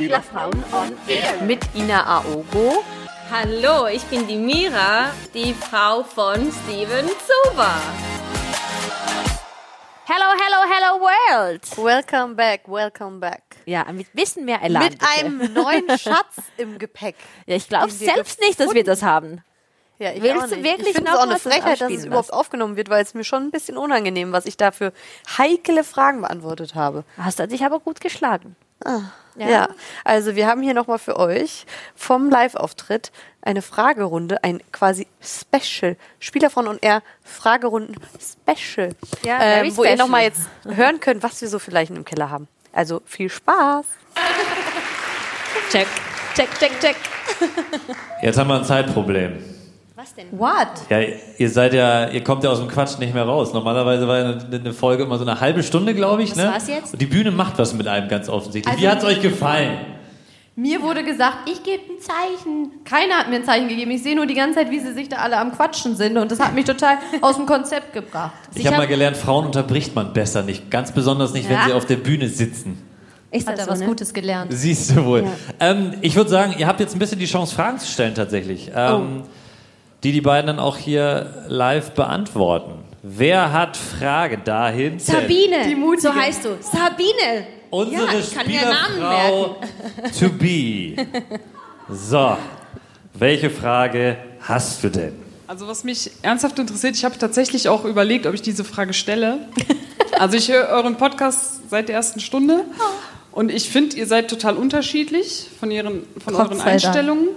Spielerfrauen on Air mit Ina Aogo. Hallo, ich bin die Mira, die Frau von Steven Zuber. Hello, hello, hello world. Welcome back, welcome back. Ja, mit bisschen mehr Elan. Mit bitte. einem neuen Schatz im Gepäck. Ja, ich glaube selbst nicht, dass wir das haben. Ja, ich Willst auch du wirklich ich finde es noch auch eine Frechheit, dass es überhaupt aufgenommen wird, weil es mir schon ein bisschen unangenehm, was ich da für heikle Fragen beantwortet habe. Hast du dich aber gut geschlagen. Ja, also wir haben hier nochmal für euch vom Live-Auftritt eine Fragerunde, ein quasi Special, Spielerfrauen und R Fragerunden Special, Ja, ähm, wo ihr nochmal jetzt hören könnt, was wir so für Leichen im Keller haben. Also viel Spaß. Check, check, check, check. Jetzt haben wir ein Zeitproblem. Was denn? What? Ja, ihr seid ja, ihr kommt ja aus dem Quatsch nicht mehr raus. Normalerweise war ja eine, eine Folge immer so eine halbe Stunde, glaube ich. Was ne? war's jetzt? Und die Bühne macht was mit einem ganz offensichtlich. Wie Also- hat's euch gefallen? Mir wurde gesagt, ich gebe ein Zeichen. Keiner hat mir ein Zeichen gegeben. Ich sehe nur die ganze Zeit, wie sie sich da alle am Quatschen sind. Und das hat mich total aus dem Konzept gebracht. Ich habe mal gelernt, Frauen unterbricht man besser nicht. Ganz besonders nicht, wenn Ja. sie auf der Bühne sitzen. Hat das er so, was ne? Gutes gelernt. Siehst du wohl. Ähm, ich würde sagen, ihr habt jetzt ein bisschen die Chance, Fragen zu stellen tatsächlich. Ähm, Die die beiden dann auch hier live beantworten. Wer hat Frage dahin? Sabine, Die Mutige. so heißt du. Sabine. Unsere ja, ich kann mir Namen merken. Spielerfrau to be. So, welche Frage hast du denn? Also was mich ernsthaft interessiert, ich habe tatsächlich auch überlegt, ob ich diese Frage stelle. Also ich höre euren Podcast seit der ersten Stunde und ich finde, ihr seid total unterschiedlich von, ihren, von Gott euren Dank. Einstellungen.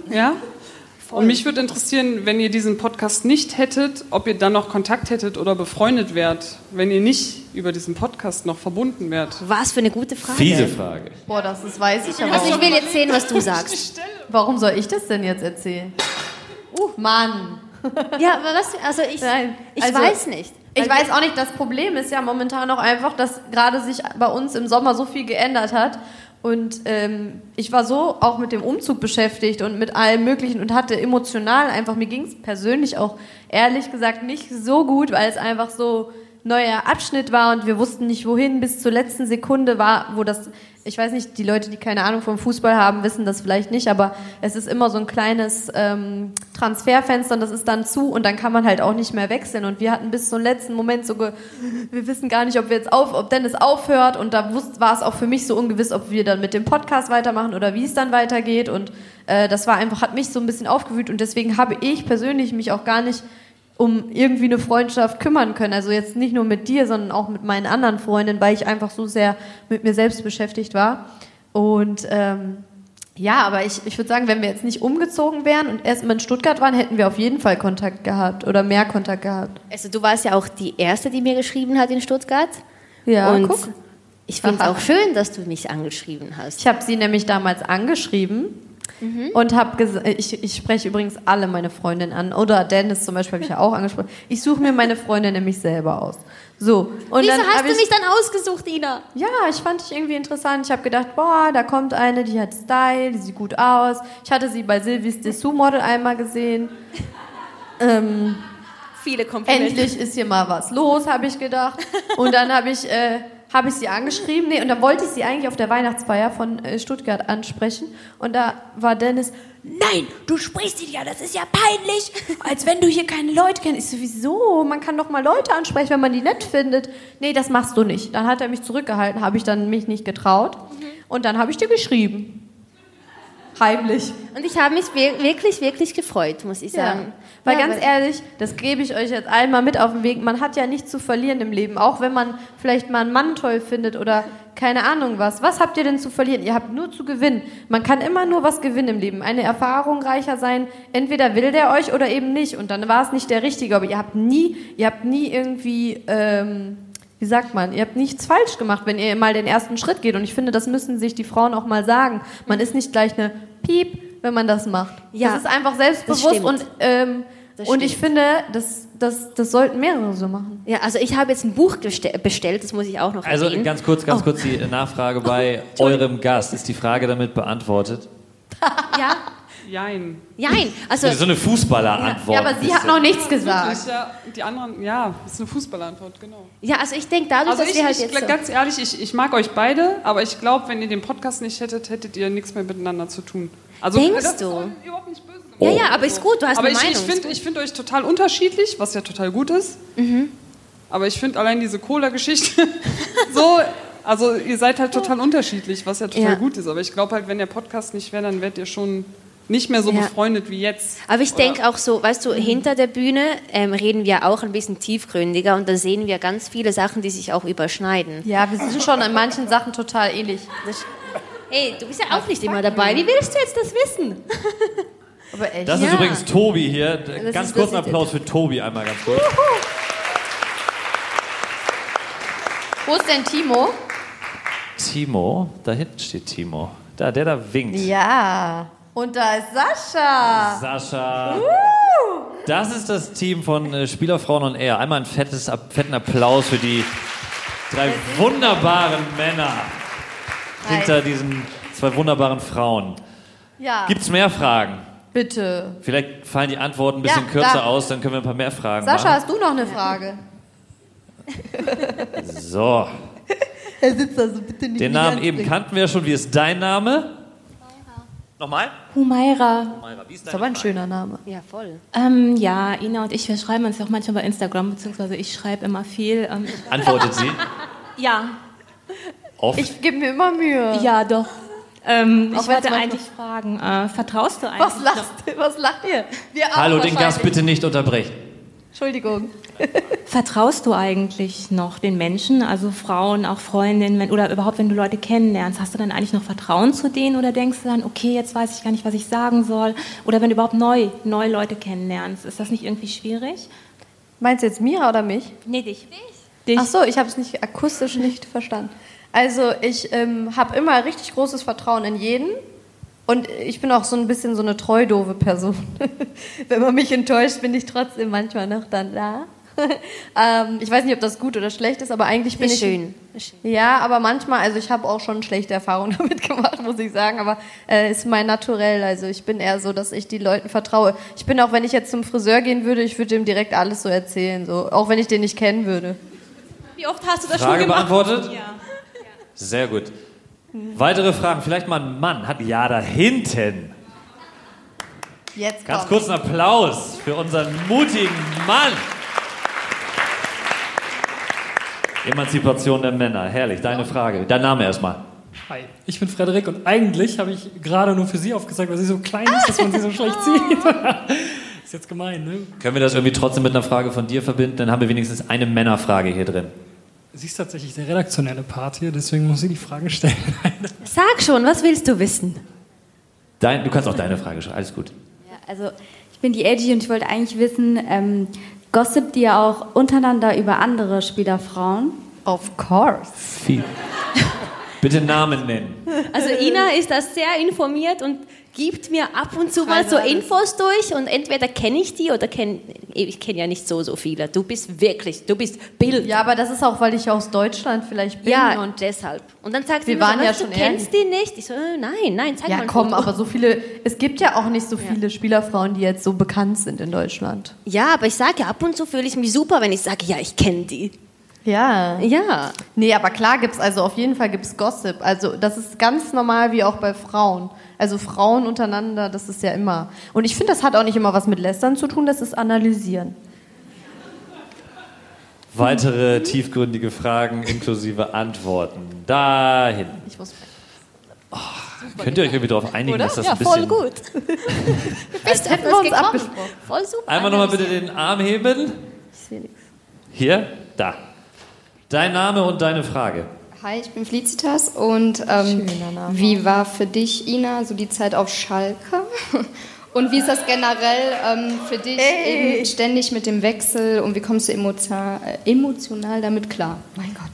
Ja? Und mich würde interessieren, wenn ihr diesen Podcast nicht hättet, ob ihr dann noch Kontakt hättet oder befreundet wärt, wenn ihr nicht über diesen Podcast noch verbunden wärt. Was für eine gute Frage. Fiese Frage. Boah, das ist, weiß ich aber Also ich will jetzt sehen, was du sagst. Warum soll ich das denn jetzt erzählen? Uh, Mann. Ja, aber was? Also ich, Nein, ich also- weiß nicht. Ich weiß auch nicht, das Problem ist ja momentan auch einfach, dass gerade sich bei uns im Sommer so viel geändert hat. Und ähm, ich war so auch mit dem Umzug beschäftigt und mit allem Möglichen und hatte emotional einfach, mir ging es persönlich auch ehrlich gesagt nicht so gut, weil es einfach so neuer Abschnitt war und wir wussten nicht wohin bis zur letzten Sekunde war, wo das, ich weiß nicht, die Leute, die keine Ahnung vom Fußball haben, wissen das vielleicht nicht, aber es ist immer so ein kleines ähm, Transferfenster und das ist dann zu und dann kann man halt auch nicht mehr wechseln. Und wir hatten bis zum letzten Moment so, ge wir wissen gar nicht, ob wir jetzt auf, ob Dennis aufhört und da war es auch für mich so ungewiss, ob wir dann mit dem Podcast weitermachen oder wie es dann weitergeht. Und äh, das war einfach, hat mich so ein bisschen aufgewühlt und deswegen habe ich persönlich mich auch gar nicht um irgendwie eine Freundschaft kümmern können. Also jetzt nicht nur mit dir, sondern auch mit meinen anderen Freundinnen, weil ich einfach so sehr mit mir selbst beschäftigt war. Und ähm, ja, aber ich, ich würde sagen, wenn wir jetzt nicht umgezogen wären und erst mal in Stuttgart waren, hätten wir auf jeden Fall Kontakt gehabt oder mehr Kontakt gehabt. Also du warst ja auch die Erste, die mir geschrieben hat in Stuttgart. Ja, Und guck. ich finde es auch schön, dass du mich angeschrieben hast. Ich habe sie nämlich damals angeschrieben und habe gesagt, ich, ich spreche übrigens alle meine Freundinnen an. Oder Dennis zum Beispiel habe ich ja auch angesprochen. Ich suche mir meine Freundin nämlich selber aus. So. Und Wieso dann hast du ich, mich dann ausgesucht, Ina? Ja, ich fand dich irgendwie interessant. Ich habe gedacht, boah, da kommt eine, die hat Style, die sieht gut aus. Ich hatte sie bei Silvies Dessous Model einmal gesehen. Ähm, Viele Komplimente. endlich ist hier mal was los, habe ich gedacht. Und dann habe ich, äh, hab ich sie angeschrieben. Nee, und dann wollte ich sie eigentlich auf der Weihnachtsfeier von äh, Stuttgart ansprechen. Und da war Dennis, nein, du sprichst ihn ja, das ist ja peinlich. Als wenn du hier keine Leute kennst. Ich so, wieso? Man kann doch mal Leute ansprechen, wenn man die nett findet. Nee, das machst du nicht. Dann hat er mich zurückgehalten, habe ich dann mich nicht getraut. Und dann habe ich dir geschrieben. Heimlich. Und ich habe mich wir- wirklich, wirklich gefreut, muss ich Ja. sagen. Weil Ja, ganz ehrlich, das gebe ich euch jetzt einmal mit auf den Weg. Man hat ja nichts zu verlieren im Leben. Auch wenn man vielleicht mal einen Mann toll findet oder keine Ahnung was. Was habt ihr denn zu verlieren? Ihr habt nur zu gewinnen. Man kann immer nur was gewinnen im Leben. Eine Erfahrung reicher sein. Entweder will der euch oder eben nicht. Und dann war es nicht der Richtige. Aber ihr habt nie, ihr habt nie irgendwie, ähm, wie sagt man, ihr habt nichts falsch gemacht, wenn ihr mal den ersten Schritt geht. Und ich finde, das müssen sich die Frauen auch mal sagen. Man ist nicht gleich eine Piep, wenn man das macht. Ja, das ist einfach selbstbewusst und ähm, und ich finde, das, das, das sollten mehrere so machen. Ja, also ich habe jetzt ein Buch bestellt, das muss ich auch noch Also erwähnen. ganz kurz, ganz Oh. kurz die Nachfrage bei eurem Gast. Ist die Frage damit beantwortet? Ja, Jein. Nein, also So eine Fußballer-Antwort. Ja, aber sie hat noch nichts gesagt. Ja, die anderen, ja, das ist eine Fußballantwort, genau. ja, also ich denke dadurch, Also dass ich, wir halt ich jetzt so ganz ehrlich, ich, ich mag euch beide, aber ich glaube, wenn ihr den Podcast nicht hättet, hättet ihr nichts mehr miteinander zu tun. Also, Denkst das ist du? überhaupt nicht böse gemeint. Ja, ja, aber ist gut, du hast Aber eine ich, ich Meinung. finde ich find euch total unterschiedlich, was ja total gut ist. Mhm. Aber ich finde allein diese Cola-Geschichte so, also ihr seid halt total unterschiedlich, was ja total Ja. gut ist. Aber ich glaube halt, wenn der Podcast nicht wäre, dann wärt ihr schon nicht mehr so Ja. befreundet wie jetzt. Aber ich denke auch so, weißt du, Mhm. hinter der Bühne ähm, reden wir auch ein bisschen tiefgründiger und da sehen wir ganz viele Sachen, die sich auch überschneiden. Ja, wir sind schon in manchen Sachen total ähnlich. Hey, du bist ja auch nicht immer dabei. Wie willst du jetzt das wissen? Aber echt. Das Ja. ist übrigens Tobi hier. Das ganz ist- kurzen das Applaus für Tobi einmal ganz kurz. Wo ist denn Timo? Timo, da hinten steht Timo. Da, der da winkt. Ja. Und da ist Sascha. Sascha. Das ist das Team von äh, Spielerfrauen und er. Einmal einen fettes, fetten Applaus für die drei wunderbaren Männer hinter diesen zwei wunderbaren Frauen. Ja. Gibt's mehr Fragen? Bitte. Vielleicht fallen die Antworten ein bisschen Ja, kürzer da. aus, dann können wir ein paar mehr Fragen Sascha, machen. hast du noch eine Frage? So, Er sitzt da so bitte nicht. den Namen eben kannten wir ja schon. Wie ist dein Name? Nochmal? Humaira. Wie ist Das ist aber ein schöner Name. Ja, voll. Ähm, ja, Ina und ich, wir schreiben uns auch manchmal bei Instagram, beziehungsweise ich schreibe immer viel. Ähm, Antwortet sie. ja, Oft. Ich gebe mir immer Mühe. ja, doch. Ähm, ich wollte eigentlich fragen, äh, vertraust du eigentlich? Was lacht, was lacht ihr? Wir auch Hallo, den Gast bitte nicht unterbrechen. Entschuldigung. Vertraust du eigentlich noch den Menschen, also Frauen, auch Freundinnen, wenn, oder überhaupt, wenn du Leute kennenlernst, hast du dann eigentlich noch Vertrauen zu denen oder denkst du dann, okay, jetzt weiß ich gar nicht, was ich sagen soll? Oder wenn du überhaupt neu, neue Leute kennenlernst, ist das nicht irgendwie schwierig? Meinst du jetzt Mira oder mich? Nee, dich. Dich. Ach so, ich habe es nicht akustisch nicht verstanden. Also ich ähm, habe immer richtig großes Vertrauen in jeden und ich bin auch so ein bisschen so eine treu doofe Person. Wenn man mich enttäuscht, bin ich trotzdem manchmal noch dann da. ähm, ich weiß nicht, ob das gut oder schlecht ist, aber eigentlich bin Ist ich schön. Ja, aber manchmal, also ich habe auch schon schlechte Erfahrungen damit gemacht, muss ich sagen, aber äh, ist mein Naturell. Also ich bin eher so, dass ich die Leuten vertraue. Ich bin auch, wenn ich jetzt zum Friseur gehen würde, ich würde ihm direkt alles so erzählen, so auch wenn ich den nicht kennen würde. Wie oft hast du das Frage schon gemacht? beantwortet? Ja. Sehr gut. Weitere Fragen? Vielleicht mal ein Mann. Hat ja da hinten. Jetzt Ganz kurzen Applaus für unseren mutigen Mann. Emanzipation der Männer. Herrlich. Deine Frage. Dein Name erstmal. Hi, ich bin Frederik und eigentlich habe ich gerade nur für Sie aufgesagt, weil sie so klein ist, dass man sie so schlecht sieht. ist jetzt gemein, ne? Können wir das irgendwie trotzdem mit einer Frage von dir verbinden? Dann haben wir wenigstens eine Männerfrage hier drin. Sie ist tatsächlich der redaktionelle Part hier, deswegen muss sie die Fragen stellen. Sag schon, was willst du wissen? Dein, du kannst auch deine Frage stellen. Alles gut. Ja, also ich bin die Edgy und ich wollte eigentlich wissen, ähm, gossipt ihr auch untereinander über andere Spielerfrauen? Of course. Viel. Bitte Namen nennen. Also Ina ist da sehr informiert und gibt mir ab und zu mal so Infos durch und entweder kenne ich die oder kenne ich kenne ja nicht so so viele. Du bist wirklich, du bist Bild. Ja, aber das ist auch, weil ich aus Deutschland vielleicht bin. Ja, und deshalb. Und dann sagt sie waren so, ja was, du schon kennst die nicht? Ich so, äh, nein, nein, zeig ja, mal ein komm, aber so viele, es gibt ja auch nicht so viele Spielerfrauen, die jetzt so bekannt sind in Deutschland. Ja, aber ich sage ja, ab und zu fühle ich mich super, wenn ich sage, ja, ich kenne die. Ja. Ja. Nee, aber klar gibt's also auf jeden Fall gibt's Gossip. Also das ist ganz normal wie auch bei Frauen. Also Frauen untereinander, das ist ja immer. Und ich finde, das hat auch nicht immer was mit Lästern zu tun, das ist Analysieren. Weitere tiefgründige Fragen inklusive Antworten. Dahin. Ich muss Könnt ihr euch irgendwie darauf einigen, dass das ja, ein bisschen... voll gut. Als hätten wir uns abgesprochen. Voll super. Einmal nochmal bitte den Arm heben. Ich sehe nichts. Hier, da. Dein Name und deine Frage. Hi, ich bin Felicitas und ähm, wie war für dich, Ina, so die Zeit auf Schalke? Und wie ist das generell ähm, für dich Ey. eben ständig mit dem Wechsel und wie kommst du emotional, äh, emotional damit klar? Mein Gott.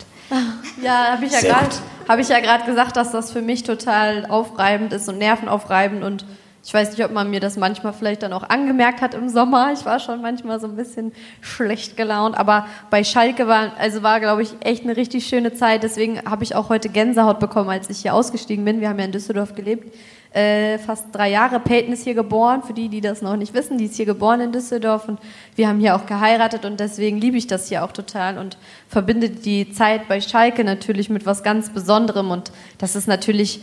Ja, habe ich ja habe ich ja gerade gesagt, dass das für mich total aufreibend ist und nervenaufreibend und Ich weiß nicht, ob man mir das manchmal vielleicht dann auch angemerkt hat im Sommer. Ich war schon manchmal so ein bisschen schlecht gelaunt. Aber bei Schalke war, also war, glaube ich, echt eine richtig schöne Zeit. Deswegen habe ich auch heute Gänsehaut bekommen, als ich hier ausgestiegen bin. Wir haben ja in Düsseldorf gelebt. Äh, fast drei Jahre. Peyton ist hier geboren. Für die, die das noch nicht wissen, die ist hier geboren in Düsseldorf. Und wir haben hier auch geheiratet. Und deswegen liebe ich das hier auch total und verbinde die Zeit bei Schalke natürlich mit was ganz Besonderem. Und das ist natürlich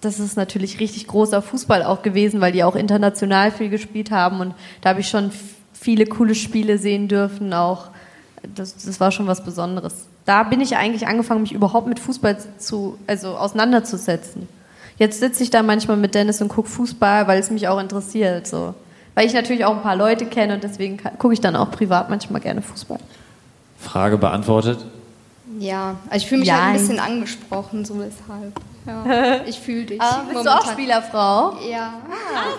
das ist natürlich richtig großer Fußball auch gewesen, weil die auch international viel gespielt haben und da habe ich schon viele coole Spiele sehen dürfen. Auch das, das war schon was Besonderes. Da bin ich eigentlich angefangen, mich überhaupt mit Fußball zu, also auseinanderzusetzen. Jetzt sitze ich da manchmal mit Dennis und gucke Fußball, weil es mich auch interessiert. So. Weil ich natürlich auch ein paar Leute kenne und deswegen gucke ich dann auch privat manchmal gerne Fußball. Frage beantwortet. Ja, also ich fühle mich Ja. halt ein bisschen angesprochen, so weshalb. Ja, ich fühle dich. Ah, bist du auch Spielerfrau? Ja.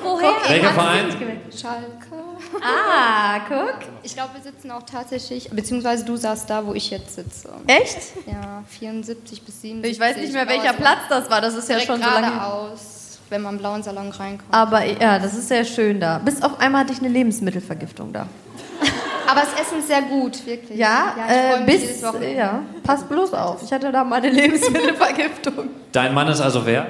woher? Welcher Verein? Schalke. Ah, guck. Ich glaube, wir sitzen auch tatsächlich, beziehungsweise du saßt da, wo ich jetzt sitze. Echt? Ja, 74 bis 77. Ich weiß nicht mehr, welcher Platz das war. Das ist ja schon so lange. geradeaus, wenn man im blauen Salon reinkommt. Aber ja, das ist sehr schön da. Bis auf einmal hatte ich eine Lebensmittelvergiftung da. Aber das Essen ist sehr gut, wirklich. Ja, ich freu äh, mich bis, ja, pass bloß auf. Ich hatte da mal eine Lebensmittelvergiftung. Dein Mann ist also wer?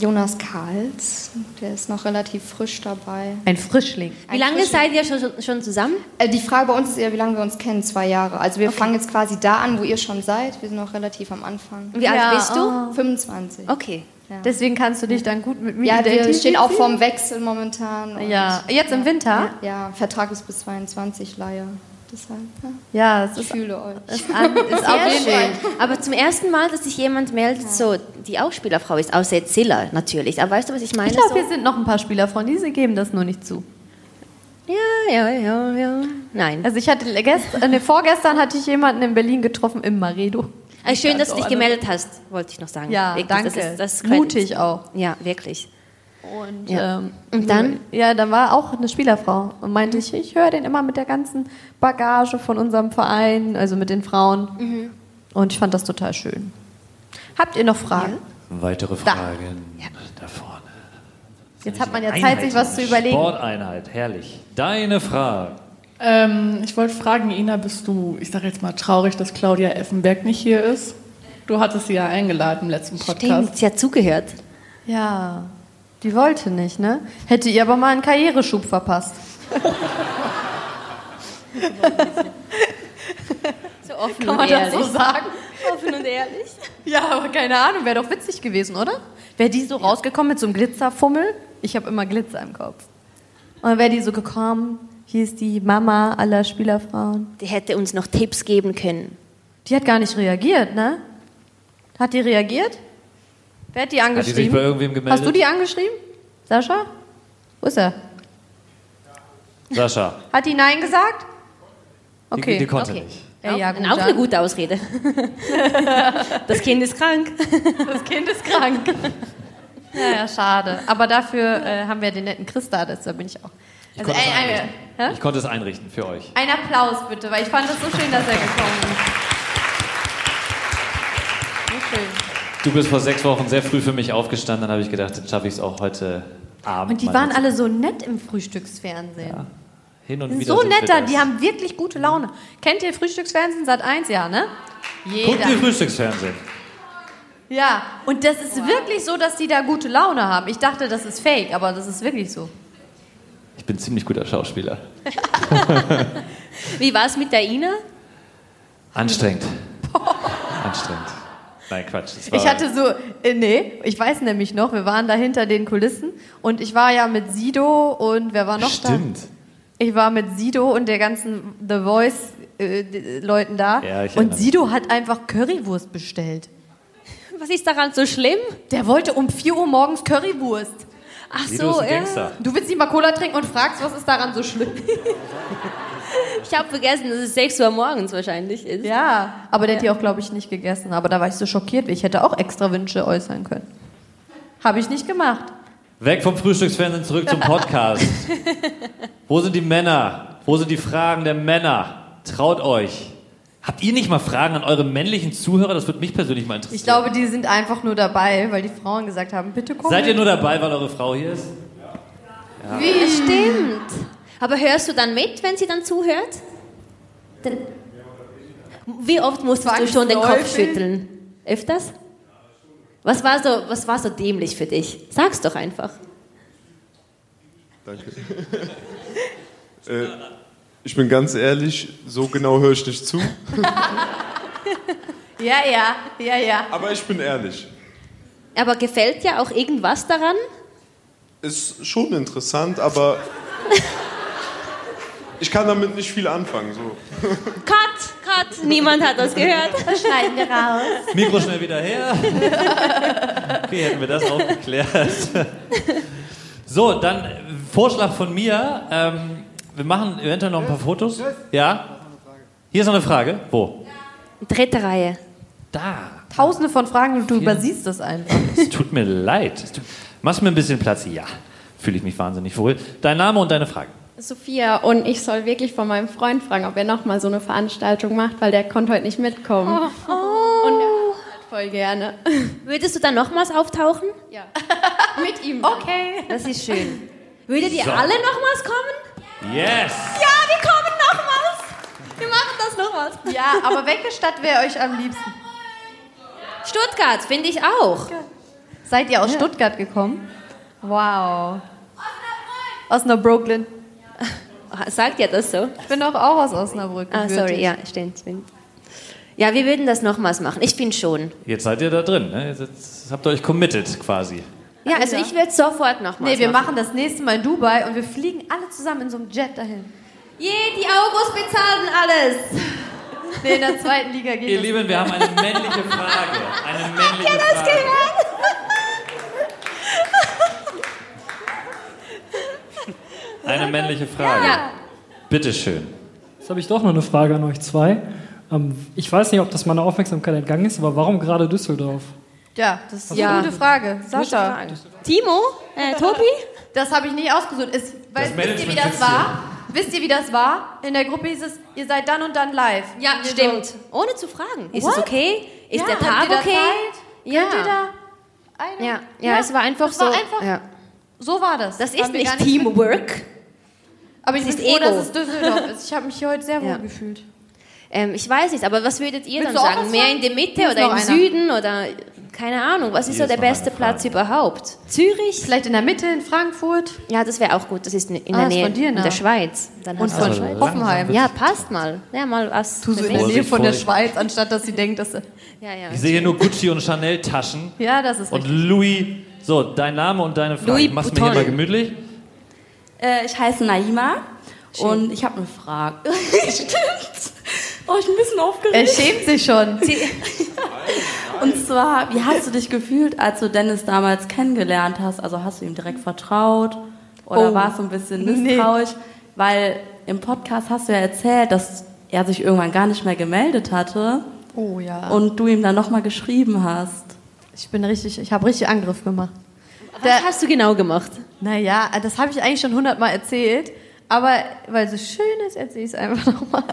Jonas Karls, der ist noch relativ frisch dabei. Ein Frischling. Wie lange seid ihr schon, schon zusammen? Äh, Die Frage bei uns ist eher, wie lange wir uns kennen. Zwei Jahre. Also wir fangen jetzt quasi da an, wo ihr schon seid. Wir sind noch relativ am Anfang. Wie alt Ja, bist du? oh. 25. Okay. Deswegen kannst du dich dann gut mit mir Ja, wir identifizieren. stehen auch vorm Wechsel momentan. und- Ja, jetzt im Winter? Ja, Vertrag ist bis 22 Leihe. Deshalb, ja. Ja, es Ich ist, fühle euch. ist, an, ist auf Sehr jeden schön. Fall. Aber zum ersten Mal, dass sich jemand meldet, so, die auch Spielerfrau ist, außer Zilla natürlich. Aber weißt du, was ich meine? Ich glaube, so? wir sind noch ein paar Spielerfrauen, die geben das nur nicht zu. Ja, ja, ja, ja. Nein. Also ich hatte gestern, nee, vorgestern hatte ich jemanden in Berlin getroffen im Maredo. Also schön, dass du dich Ganz gemeldet hast, wollte ich noch sagen. Ja, Wirklich, danke. Das ist, das ist. Mutig auch. Ja, wirklich. Und, Ja. ähm, Und dann? Ja, dann war auch eine Spielerfrau und meinte ich, ich höre den immer mit der ganzen Bagage von unserem Verein, also mit den Frauen. Mhm. Und ich fand das total schön. Habt ihr noch Fragen? Weitere Da. Fragen da vorne. Jetzt hat man ja Zeit, Einheit, sich was zu überlegen. Sporteinheit, herrlich. Deine Frage. Ähm, ich wollte fragen, Ina, bist du, ich sage jetzt mal traurig, dass Claudia Effenberg nicht hier ist? Du hattest sie ja eingeladen im letzten Podcast. Stimmt, sie hat zugehört. Ja, die wollte nicht, ne? Hätte ihr aber mal einen Karriereschub verpasst. So offen Kann man das so sagen? Offen und ehrlich. Ja, aber keine Ahnung, wäre doch witzig gewesen, oder? Wäre die so rausgekommen mit so einem Glitzerfummel? Ich habe immer Glitzer im Kopf. Und dann wäre die so gekommen, hier ist die Mama aller Spielerfrauen. Die hätte uns noch Tipps geben können. Die hat gar nicht reagiert, ne? Hat die reagiert? Wer hat die Hat die angeschrieben? sich bei irgendwem gemeldet? Hast du die angeschrieben? Sascha? Wo ist er? Sascha. Hat die Nein gesagt? Die, Okay. die konnte Okay. nicht. Ja, ja, gut, auch eine gute Ausrede. das Kind ist krank. Das Kind ist krank. ja, ja, schade. Aber dafür äh, haben wir den netten Chris da, deshalb bin ich auch. Also, konnte ein, ein? Ich konnte es einrichten für euch. ein Applaus bitte, weil ich fand es so schön, dass er gekommen ist. So schön. Du bist vor sechs Wochen sehr früh für mich aufgestanden, dann habe ich gedacht, dann schaffe ich es auch heute Abend. Und die waren alle so nett im Frühstücksfernsehen. hin und wieder so netter, die haben wirklich gute Laune. Kennt ihr Frühstücksfernsehen seit 1 Ja, ne? Guckt Jeder. ihr Frühstücksfernsehen? Ja, und das ist wirklich so, dass die da gute Laune haben. Ich dachte, das ist fake, aber das ist wirklich so. Ich bin ziemlich guter Schauspieler. Wie war es mit der Ina? Anstrengend. Anstrengend. Nein, Quatsch. Ich hatte so, äh, nee, ich weiß nämlich noch, wir waren da hinter den Kulissen und ich war ja mit Sido und wer war noch Stimmt. da? Ich war mit Sido und der ganzen The Voice äh, Leuten da Ja, ich und. Sido hat einfach Currywurst bestellt. Was ist daran so schlimm? Der wollte um 4 Uhr morgens Currywurst. Ach Sido so, ja. Gangster. Du willst nicht mal Cola trinken und fragst, was ist daran so schlimm? Ich habe vergessen, dass es 6 Uhr morgens wahrscheinlich ist. Ja, aber der hat die auch, glaube ich, nicht gegessen. Aber da war ich so schockiert, ich hätte auch extra Wünsche äußern können. Habe ich nicht gemacht. Weg vom Frühstücksfernsehen zurück zum Podcast. Wo sind die Männer? Wo sind die Fragen der Männer? Traut euch. Habt ihr nicht mal Fragen an eure männlichen Zuhörer? Das würde mich persönlich mal interessieren. Ich glaube, die sind einfach nur dabei, weil die Frauen gesagt haben, bitte komm. Seid ihr nur dabei, weil eure Frau hier ist? Wie? Stimmt. Aber hörst du dann mit, wenn sie dann zuhört? Dann- Wie oft musstest du schon den Kopf schütteln? Öfters? Was war so, was war so dämlich für dich? Sag's doch einfach. Danke. äh, ich bin ganz ehrlich, so genau höre ich nicht zu, Ja, ja, ja, ja. aber ich bin ehrlich. Aber gefällt dir auch irgendwas daran? Ist schon interessant, aber ich kann damit nicht viel anfangen. So. Cut, cut. Niemand hat das gehört. Das schneiden wir raus. Mikro schnell wieder her. Okay, hätten wir das auch geklärt. So, dann Vorschlag von mir. Ähm, wir machen eventuell noch ein paar Fotos. Ja? Hier ist noch eine Frage. Wo? Dritte Reihe. Da. Tausende von Fragen und du übersiehst das einfach. Es tut mir leid. Tut, machst mir ein bisschen Platz? Ja. Fühle ich mich wahnsinnig wohl. Dein Name und deine Frage. Sophia, und ich soll wirklich von meinem Freund fragen, ob er nochmal so eine Veranstaltung macht, weil der konnte heute nicht mitkommen. Und er halt voll gerne. Würdest du dann nochmals auftauchen? Ja. Mit ihm. Okay. Das ist schön. Würdet ihr So. alle nochmals kommen? Yes! Ja, wir kommen nochmals. Wir machen das nochmals. Ja, aber welche Stadt wäre euch am liebsten? Stuttgart, finde ich auch. Seid ihr aus Stuttgart gekommen? Wow. Osnabrück. Sagt ihr das so? Ich bin doch auch aus Osnabrück. Ah, sorry, ja, stimmt, stimmt. Ja, wir würden das nochmals machen. Ich finde schon. Jetzt seid ihr da drin. Ne? Jetzt, jetzt habt ihr euch committed quasi. Ja, also ich würde sofort nochmals Nee, wir machen das nächste Mal in Dubai und wir fliegen alle zusammen in so einem Jet dahin. Je, die August bezahlen alles. Nee, in der zweiten Liga geht Ihr das. Lieben, wir haben eine männliche Frage. Eine männliche Ja, das Frage. gehört. Eine männliche Frage. Ja. Bitteschön. Jetzt habe ich doch noch eine Frage an euch zwei. Ähm, ich weiß nicht, ob das meiner Aufmerksamkeit entgangen ist, aber warum gerade Düsseldorf? Ja, das ist Ja. eine gute Frage. Sascha. Timo? Äh, Tobi? Das habe ich nicht ausgesucht. Ist, weil, wisst ihr, wie das war? Wisst ihr, wie das war? In der Gruppe hieß es, ihr seid dann und dann live. Ja, stimmt. So, Ohne zu fragen. Ist What? es okay? Ist ja, der habt Tag okay? Zeit? Ja. Könnt ihr da eine? Ja, ja, es war einfach das war so. Einfach, ja. So war das. Das ist nicht Teamwork. Aber ich Das bin ist froh, Ego. dass es Düsseldorf ist. Ich habe mich hier heute sehr wohl Ja. gefühlt. Ähm, ich weiß nicht, aber was würdet ihr Willst dann sagen? Mehr in der Mitte oder im einer. Süden oder keine Ahnung? Was ist Hier so der beste Platz überhaupt? Zürich? Vielleicht in der Mitte, in Frankfurt. Ja, das wäre auch gut. Das ist in Ah, der Nähe von dir in der. Schweiz. Dann Und von Schweiz. Hoffenheim. Ja, passt mal. Ja, mal was. Du so in der. Nähe von der. Schweiz, anstatt dass sie denkt, dass sie... Ja, ja. Ich sehe hier nur Gucci und Chanel-Taschen. Ja, das ist Und richtig. Louis. So, dein Name und deine Frage. Louis mach's mir hier mal gemütlich. Äh, ich heiße Naima und ich habe eine Frage. Stimmt. Oh, ich bin ein bisschen Er aufgeregt. schämt sich schon. Und zwar, wie hast du dich gefühlt, als du Dennis damals kennengelernt hast? Also hast du ihm direkt vertraut oder Oh. warst du ein bisschen Nee. misstrauisch? Weil im Podcast hast du ja erzählt, dass er sich irgendwann gar nicht mehr gemeldet hatte Oh ja. und du ihm dann nochmal geschrieben hast. ich bin richtig, ich habe richtig Angriff gemacht. Was hast du genau gemacht? Naja, das habe ich eigentlich schon hundertmal erzählt, aber weil es so schön ist, erzähle ich es einfach nochmal.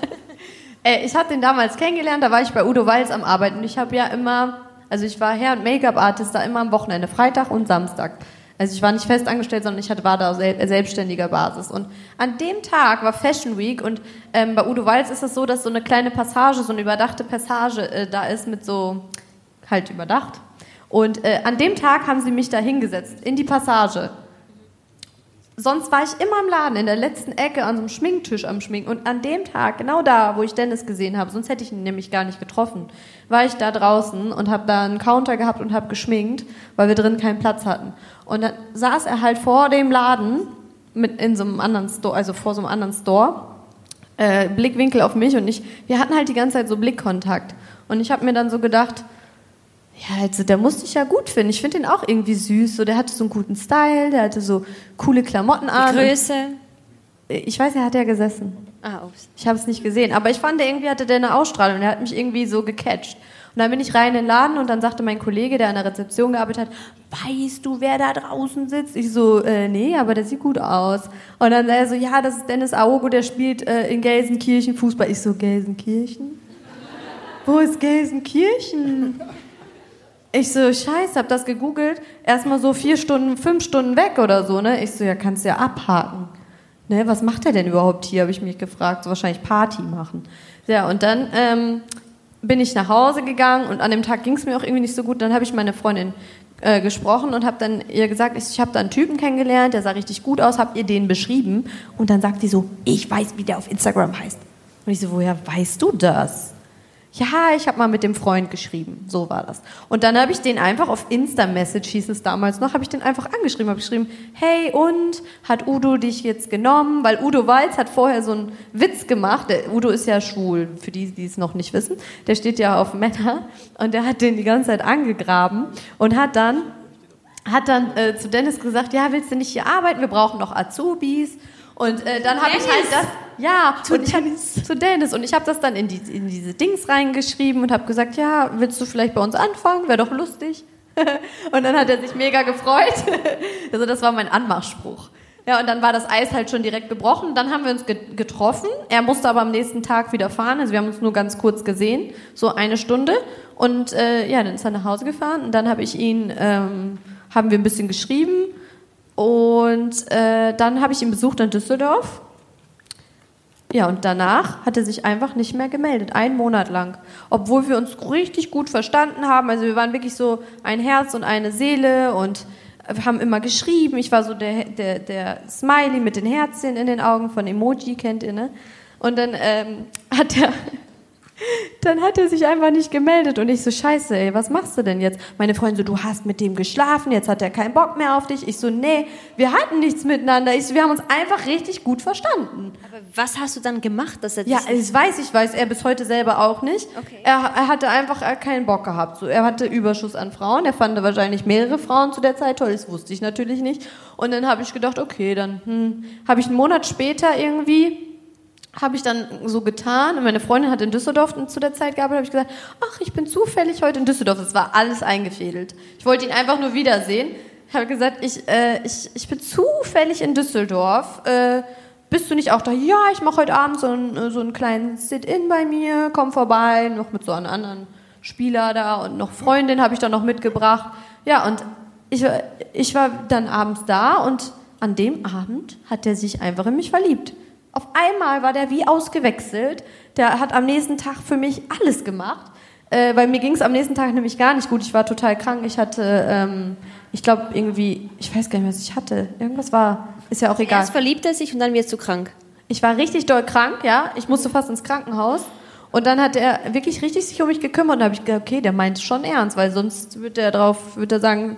Äh, ich habe den damals kennengelernt, da war ich bei Udo Walz am Arbeiten ich habe ja immer, also ich war Hair- und Make-up-Artist da immer am Wochenende, Freitag und Samstag. Also ich war nicht fest angestellt, sondern ich hatte, war da auf sel selbstständiger Basis. Und an dem Tag war Fashion Week und ähm, bei Udo Walz ist es so, dass so eine kleine Passage, so eine überdachte Passage äh, da ist mit so, halt überdacht. Und äh, an dem Tag haben sie mich da hingesetzt, in die Passage. Sonst war ich immer im Laden, in der letzten Ecke, an so einem Schminktisch am Schminken. Und an dem Tag, genau da, wo ich Dennis gesehen habe, sonst hätte ich ihn nämlich gar nicht getroffen, war ich da draußen und habe da einen Counter gehabt und habe geschminkt, weil wir drin keinen Platz hatten. Und dann saß er halt vor dem Laden, mit in so einem anderen Store, also vor so einem anderen Store, äh, Blickwinkel auf mich und ich, wir hatten halt die ganze Zeit so Blickkontakt. Und ich habe mir dann so gedacht, ja, also der muss dich ja gut finden. Ich finde den auch irgendwie süß. So, der hatte so einen guten Style, der hatte so coole Klamotten an. Die Größe? Ich weiß, er hat ja gesessen. Ah, ups. Ich habe es nicht gesehen. Aber ich fand, der irgendwie hatte der eine Ausstrahlung. Der hat mich irgendwie so gecatcht. Und dann bin ich rein in den Laden und dann sagte mein Kollege, der an der Rezeption gearbeitet hat, weißt du, wer da draußen sitzt? Ich so, äh, nee, aber der sieht gut aus. Und dann er so, ja, das ist Dennis Aogo, der spielt äh, in Gelsenkirchen Fußball. Ich so, Gelsenkirchen? Wo ist Gelsenkirchen? Ich so, scheiße, hab das gegoogelt. Erstmal so vier Stunden, fünf Stunden weg oder so, ne? Ich so, ja, kannst ja abhaken. Ne, was macht er denn überhaupt hier, habe ich mich gefragt. So wahrscheinlich Party machen. Ja, und dann ähm, bin ich nach Hause gegangen und an dem Tag ging es mir auch irgendwie nicht so gut. Dann habe ich meine Freundin äh, gesprochen und habe dann ihr gesagt, ich, ich habe da einen Typen kennengelernt, der sah richtig gut aus, habe ihr den beschrieben. Und dann sagt sie so, ich weiß, wie der auf Instagram heißt. Und ich so, woher weißt du das? Ja, ich habe mal mit dem Freund geschrieben. So war das. Und dann habe ich den einfach auf Insta-Message, hieß es damals noch, habe ich den einfach angeschrieben. Habe geschrieben, hey und, hat Udo dich jetzt genommen? Weil Udo Walz hat vorher so einen Witz gemacht. Der, Udo ist ja schwul, für die, die es noch nicht wissen. Der steht ja auf Männer. Und der hat den die ganze Zeit angegraben und hat dann, hat dann äh, zu Dennis gesagt, ja, willst du nicht hier arbeiten? Wir brauchen noch Azubis. Und äh, dann habe ich halt das, ja, Zu und ich hab, zu Dennis. Und ich habe das dann in, die, in diese Dings reingeschrieben und habe gesagt, ja, willst du vielleicht bei uns anfangen? Wäre doch lustig. und dann hat er sich mega gefreut. also das war mein Anmachspruch. Ja, und dann war das Eis halt schon direkt gebrochen. Dann haben wir uns ge getroffen. Er musste aber am nächsten Tag wieder fahren. Also wir haben uns nur ganz kurz gesehen, so eine Stunde. Und äh, ja, dann ist er nach Hause gefahren. Und dann habe ich ihn, ähm, haben wir ein bisschen geschrieben. Und äh, dann habe ich ihn besucht in Düsseldorf. Ja, und danach hat er sich einfach nicht mehr gemeldet, einen Monat lang. Obwohl wir uns richtig gut verstanden haben. Also wir waren wirklich so ein Herz und eine Seele und wir haben immer geschrieben. Ich war so der, der, der Smiley mit den Herzchen in den Augen von Emoji, kennt ihr, ne? Und dann ähm, hat er dann hat er sich einfach nicht gemeldet und ich so, scheiße, ey, was machst du denn jetzt? Meine Freundin so, du hast mit dem geschlafen, jetzt hat er keinen Bock mehr auf dich. Ich so, nee, wir hatten nichts miteinander. Ich so, wir haben uns einfach richtig gut verstanden. Aber was hast du dann gemacht, dass er Ja, das weiß ich, weiß er bis heute selber auch nicht. Er, er hatte einfach äh, keinen Bock gehabt. So, er hatte Überschuss an Frauen. Er fand wahrscheinlich mehrere Frauen zu der Zeit toll. Das wusste ich natürlich nicht. Und dann habe ich gedacht, okay, dann hm, habe ich einen Monat später irgendwie habe ich dann so getan und meine Freundin hat in Düsseldorf zu der Zeit gearbeitet, habe ich gesagt, ach, ich bin zufällig heute in Düsseldorf. Es war alles eingefädelt. Ich wollte ihn einfach nur wiedersehen. Ich habe gesagt, ich, äh, ich, ich bin zufällig in Düsseldorf. Äh, bist du nicht auch da? Ja, ich mache heute Abend so einen, so einen kleinen Sit-In bei mir, komm vorbei, noch mit so einem anderen Spieler da und noch Freundin habe ich dann noch mitgebracht. Ja, und ich, ich war dann abends da und an dem Abend hat er sich einfach in mich verliebt. Auf einmal war der wie ausgewechselt. Der hat am nächsten Tag für mich alles gemacht. Äh, weil mir ging es am nächsten Tag nämlich gar nicht gut. Ich war total krank. Ich hatte, ähm, ich glaube irgendwie, ich weiß gar nicht, was ich hatte. Irgendwas war, ist ja auch egal. Erst verliebt er sich und dann wirst du krank. Ich war richtig doll krank, ja. Ich musste fast ins Krankenhaus. Und dann hat er wirklich richtig sich um mich gekümmert. Und habe ich gedacht, okay, der meint es schon ernst, weil sonst wird er drauf, wird er sagen,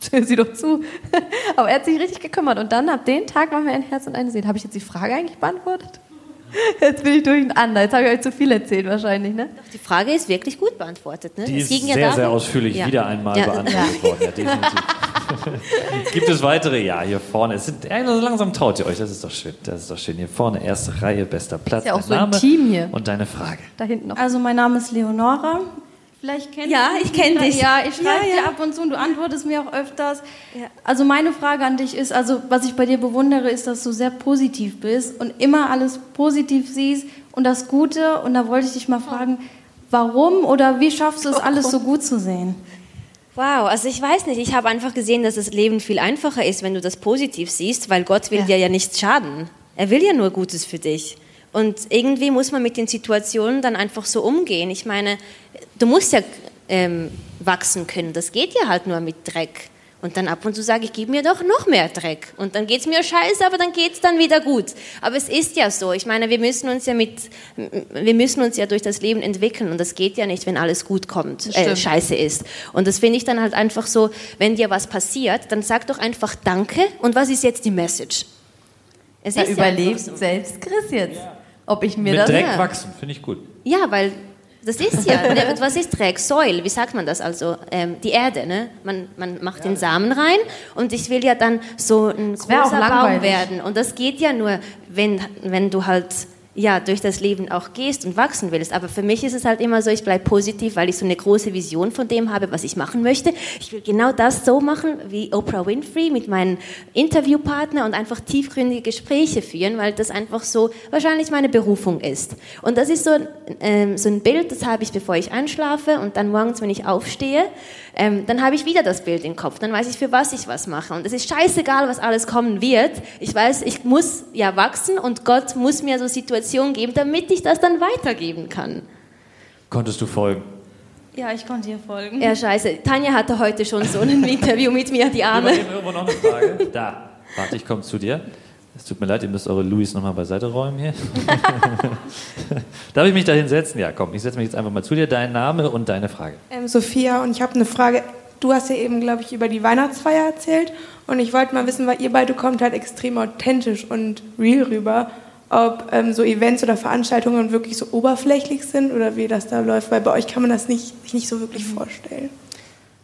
sieh doch zu. Aber er hat sich richtig gekümmert. Und dann ab dem Tag waren wir ein Herz und eine Seele. Habe ich jetzt die Frage eigentlich beantwortet? Jetzt bin ich durcheinander. Jetzt habe ich euch zu viel erzählt wahrscheinlich, ne? Die Frage ist wirklich gut beantwortet. Ne? Die Es ist ging ja sehr, sehr ausführlich Ja. wieder einmal Ja. beantwortet worden. Gibt es weitere? Ja, hier vorne. Es sind, ja, so langsam traut ihr euch. Das ist doch schön. Das ist doch schön. Hier vorne, erste Reihe, bester Platz. ja auch dein so Name intim hier. Und deine Frage. Da hinten noch. Also mein Name ist Leonora. Vielleicht kennst Ja, du ich kenn dich. Ja, ich schreibe Ja, ja. dir ab und zu und du antwortest mir auch öfters. Also meine Frage an dich ist, also was ich bei dir bewundere, ist, dass du sehr positiv bist und immer alles positiv siehst und das Gute. Und da wollte ich dich mal fragen, warum oder wie schaffst du es, alles so gut zu sehen? Wow, also ich weiß nicht, ich habe einfach gesehen, dass das Leben viel einfacher ist, wenn du das positiv siehst, weil Gott will dir ja nichts schaden. Er will ja nur Gutes für dich. Und irgendwie muss man mit den Situationen dann einfach so umgehen. Ich meine, du musst ja ähm, wachsen können. Das geht ja halt nur mit Dreck. Und dann ab und zu sage ich, gib mir doch noch mehr Dreck. Und dann geht es mir scheiße, aber dann geht es dann wieder gut. Aber es ist ja so. Ich meine, wir müssen uns ja mit, wir müssen uns ja durch das Leben entwickeln. Und das geht ja nicht, wenn alles gut kommt, äh, scheiße ist. Und das finde ich dann halt einfach so, wenn dir was passiert, dann sag doch einfach Danke. Und was ist jetzt die Message? Es Da ist ja überlebt einfach so. selbst Chris jetzt. Ob ich mir Mit das... Dreck Ja. wachsen, finde ich gut. Ja, weil das ist ja, ne, was ist Dreck? Soil, wie sagt man das also? Ähm, die Erde, ne? Man, man macht den Samen rein und ich will ja dann so ein großer Baum werden. Und das geht ja nur, wenn, wenn du halt ja, durch das Leben auch gehst und wachsen willst. Aber für mich ist es halt immer so, ich bleibe positiv, weil ich so eine große Vision von dem habe, was ich machen möchte. Ich will genau das so machen wie Oprah Winfrey mit meinen Interviewpartner und einfach tiefgründige Gespräche führen, weil das einfach so wahrscheinlich meine Berufung ist. Und das ist so, ähm, so ein Bild, das habe ich, bevor ich einschlafe und dann morgens, wenn ich aufstehe, ähm, dann habe ich wieder das Bild im Kopf. Dann weiß ich, für was ich was mache. Und es ist scheißegal, was alles kommen wird. Ich weiß, ich muss ja wachsen und Gott muss mir so Situationen geben, damit ich das dann weitergeben kann. Konntest du folgen? Ja, ich konnte dir folgen. Ja, scheiße. Tanja hatte heute schon so ein Interview mit mir, die Arme. Irgendwo noch eine Frage? Da. Warte, ich komme zu dir. Es tut mir leid, ihr müsst eure Louis nochmal beiseite räumen hier. Darf ich mich da hinsetzen? Ja, komm, ich setze mich jetzt einfach mal zu dir. Dein Name und deine Frage. Ähm, Sophia, und ich habe eine Frage. Du hast ja eben, glaube ich, über die Weihnachtsfeier erzählt. Und ich wollte mal wissen, weil ihr beide kommt halt extrem authentisch und real rüber, ob ähm, so Events oder Veranstaltungen wirklich so oberflächlich sind oder wie das da läuft. Weil bei euch kann man das nicht, sich nicht so wirklich vorstellen.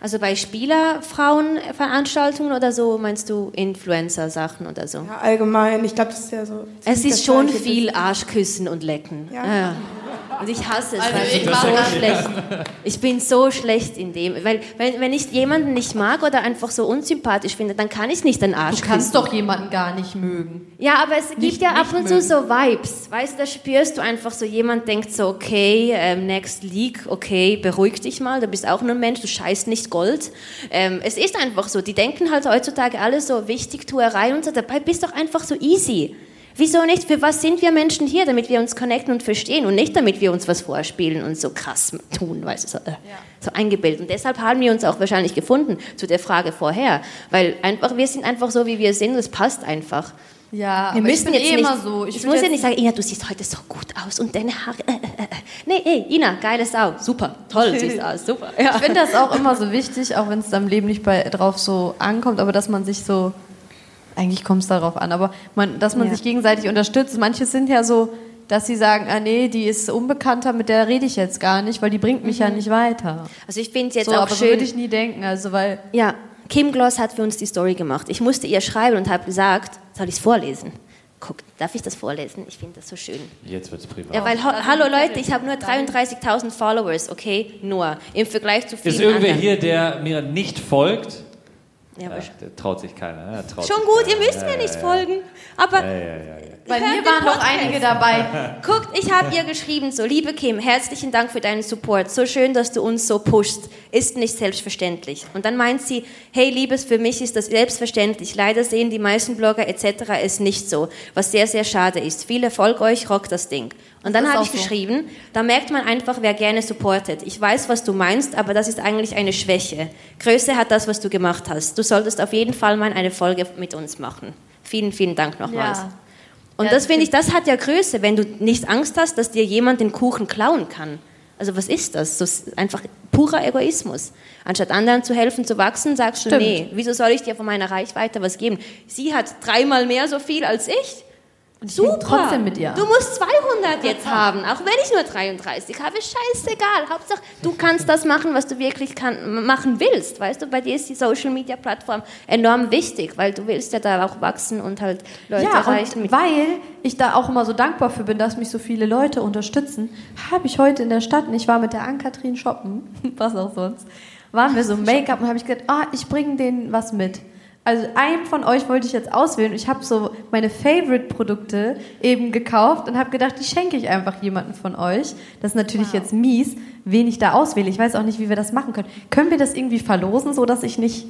Also bei Spielerfrauenveranstaltungen oder so meinst du Influencer-Sachen oder so? Ja, allgemein. Ich glaube, das ist ja so. Es ist schon viel Arschküssen und Lecken. Ja. Ja. Und ich hasse es, Also weil ich ich so schlecht. Ich bin so schlecht in dem. Weil wenn, wenn ich jemanden nicht mag oder einfach so unsympathisch finde, dann kann ich nicht den Arsch Du kannst küssen. doch jemanden gar nicht mögen. Ja, aber es gibt Nicht- ja ab und zu mögen. so Vibes. Weißt du, da spürst du einfach so, jemand denkt so, okay, ähm, next league, okay, beruhig dich mal, du bist auch nur ein Mensch, du scheißt nicht Gold. Ähm, es ist einfach so, die denken halt heutzutage alle so Wichtigtuerei und so, dabei bist doch einfach so easy. Wieso nicht? Für was sind wir Menschen hier? Damit wir uns connecten und verstehen und nicht damit wir uns was vorspielen und so krass tun, weißt du, so, äh, so eingebildet. Und deshalb haben wir uns auch wahrscheinlich gefunden zu der Frage vorher, weil einfach, wir sind einfach so, wie wir sind es passt einfach. Ja, Wir müssen ich bin jetzt eh nicht, immer so. Ich Ich, muss ja nicht sagen, Ina, du siehst heute so gut aus und deine Haare. Äh, äh, äh. Nee, ey, Ina, geile Sau. Super, toll siehst du aus, super. Ja. Ich finde das auch immer so wichtig, auch wenn es im Leben nicht bei, drauf so ankommt, aber dass man sich so, eigentlich kommt es darauf an, aber man, dass man Ja. sich gegenseitig unterstützt. Manche sind ja so, dass sie sagen, ah nee, die ist unbekannter, mit der rede ich jetzt gar nicht, weil die bringt mich ja nicht weiter. Also ich finde es jetzt so, auch aber so schön. würde ich nie denken, also weil... Ja, Kim Gloss hat für uns die Story gemacht. Ich musste ihr schreiben und habe gesagt, soll ich es vorlesen? Guck, darf ich das vorlesen? Ich finde das so schön. Jetzt wird es privat. Ja, weil, hallo Leute, ich habe nur 33.000 Followers, okay? Nur. Im Vergleich zu vielen Ist irgendwer anderen. hier, der mir nicht folgt? Ja, Ja, der traut sich keiner. Ja, traut Schon sich gut, keiner. ihr müsst mir nicht folgen. Aber Ja, ja, ja, ja. Bei mir waren noch einige dabei. Guckt, ich habe ihr geschrieben, so, liebe Kim, herzlichen Dank für deinen Support. So schön, dass du uns so pushst. Ist nicht selbstverständlich. Und dann meint sie, hey, Liebes, für mich ist das selbstverständlich. Leider sehen die meisten Blogger etc. es nicht so, was sehr, sehr schade ist. Viel Erfolg euch, rockt das Ding. Und dann habe ich so. geschrieben, da merkt man einfach, wer gerne supportet. Ich weiß, was du meinst, aber das ist eigentlich eine Schwäche. Größe hat das, was du gemacht hast. Du solltest auf jeden Fall mal eine Folge mit uns machen. Vielen, vielen Dank nochmals. Ja. Und Ja, das das finde ich, das hat ja Größe, wenn du nicht Angst hast, dass dir jemand den Kuchen klauen kann. Also was ist das? So ist einfach purer Egoismus. Anstatt anderen zu helfen, zu wachsen, sagst du, Stimmt. nee, wieso soll ich dir von meiner Reichweite was geben? Sie hat dreimal mehr so viel als ich. Super. trotzdem mit ihr. Du musst 200 jetzt haben, auch wenn ich nur 33 habe. Scheißegal. Hauptsache, du kannst das machen, was du wirklich kann, machen willst. Weißt du, bei dir ist die Social Media Plattform enorm wichtig, weil du willst ja da auch wachsen und halt Leute ja, erreichen. und weil ich da auch immer so dankbar für bin, dass mich so viele Leute unterstützen, habe ich heute in der Stadt, und ich war mit der Ann-Kathrin shoppen, was auch sonst, waren wir so Make-up und habe ich gedacht, ah, ich bringe denen was mit. Also einen von euch wollte ich jetzt auswählen. Ich habe so meine Favorite-Produkte eben gekauft und habe gedacht, die schenke ich einfach jemanden von euch. Das ist natürlich jetzt mies, wen ich da auswähle. Ich weiß auch nicht, wie wir das machen können. Können wir das irgendwie verlosen, so dass ich nicht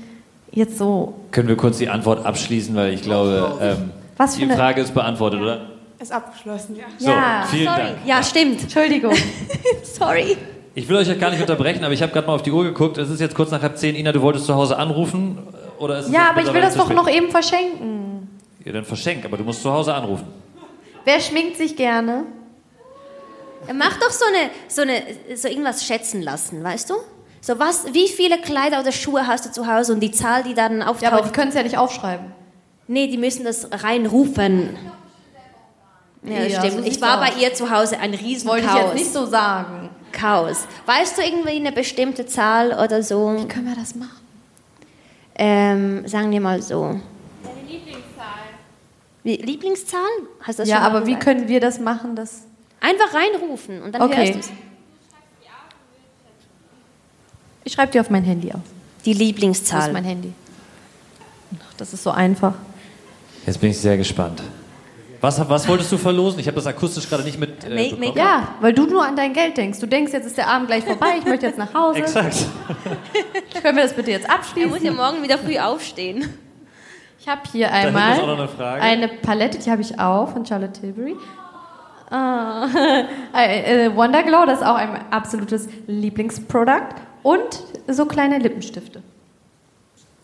jetzt so Können wir kurz die Antwort abschließen, weil ich glaube, ähm, Was für die Frage ist beantwortet, oder? Ist abgeschlossen, ja. So, vielen sorry. Dank. Ja, stimmt. Entschuldigung. sorry. Ich will euch ja gar nicht unterbrechen, aber ich habe gerade mal auf die Uhr geguckt. Es ist jetzt kurz nach halb zehn. Ina, du wolltest zu Hause anrufen? Oder ist es Ja, aber ich will das doch noch eben verschenken. Ja, dann verschenk, aber du musst zu Hause anrufen. Wer schminkt sich gerne? Mach doch so eine, so eine, so irgendwas schätzen lassen, weißt du? So was, wie viele Kleider oder Schuhe hast du zu Hause und die Zahl, die dann auftaucht. Ja, aber die können es ja nicht aufschreiben. Nee, die müssen das reinrufen. Ja, das Ja, stimmt. so ich war aus. bei ihr zu Hause ein riesen Wollte ich Chaos. jetzt nicht so sagen. Chaos. Weißt du irgendwie eine bestimmte Zahl oder so? Wie können wir das machen? Ähm, sagen wir mal so. Deine Lieblingszahl. Wie, Lieblingszahl? Hast du das ja, schon aber wie gesagt? können wir das machen? Dass Einfach reinrufen und dann Okay. hörst du es. ich schreibe dir auf mein Handy auf. Die Das Lieblingszahl. ist mein Handy. Ach, das ist so einfach. Jetzt bin ich sehr gespannt. Was, was wolltest du verlosen? Ich habe das akustisch gerade nicht mit. Äh, bekommen. Ja, weil du nur an dein Geld denkst. Du denkst, jetzt ist der Abend gleich vorbei, ich möchte jetzt nach Hause. Exakt. Können wir das bitte jetzt abschließen? Er muss ja morgen wieder früh aufstehen. Ich habe hier einmal eine Frage. eine Palette, die habe ich auch von Charlotte Tilbury. Ah, äh, äh, Wonder Glow, das ist auch ein absolutes Lieblingsprodukt. Und so kleine Lippenstifte.